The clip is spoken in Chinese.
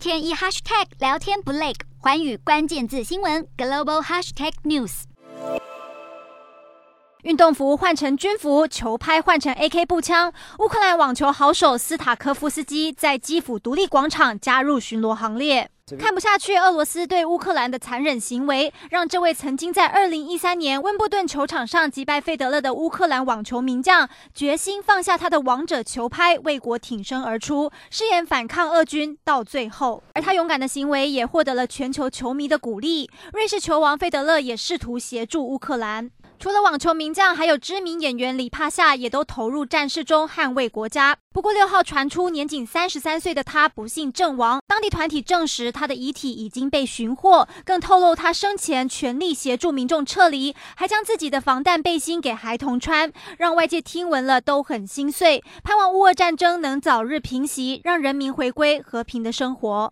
天一 hashtag 聊天不累，环宇关键字新闻 global hashtag news。运动服换成军服，球拍换成 AK 步枪。乌克兰网球好手斯塔科夫斯基在基辅独立广场加入巡逻行列。看不下去俄罗斯对乌克兰的残忍行为，让这位曾经在2013年温布顿球场上击败费德勒的乌克兰网球名将，决心放下他的王者球拍，为国挺身而出，誓言反抗俄军到最后。而他勇敢的行为也获得了全球球迷的鼓励。瑞士球王费德勒也试图协助乌克兰。除了网球名将，还有知名演员李帕夏也都投入战事中捍卫国家。不过六号传出年仅三十三岁的他不幸阵亡，当地团体证实他的遗体已经被寻获，更透露他生前全力协助民众撤离，还将自己的防弹背心给孩童穿，让外界听闻了都很心碎，盼望乌俄战争能早日平息，让人民回归和平的生活。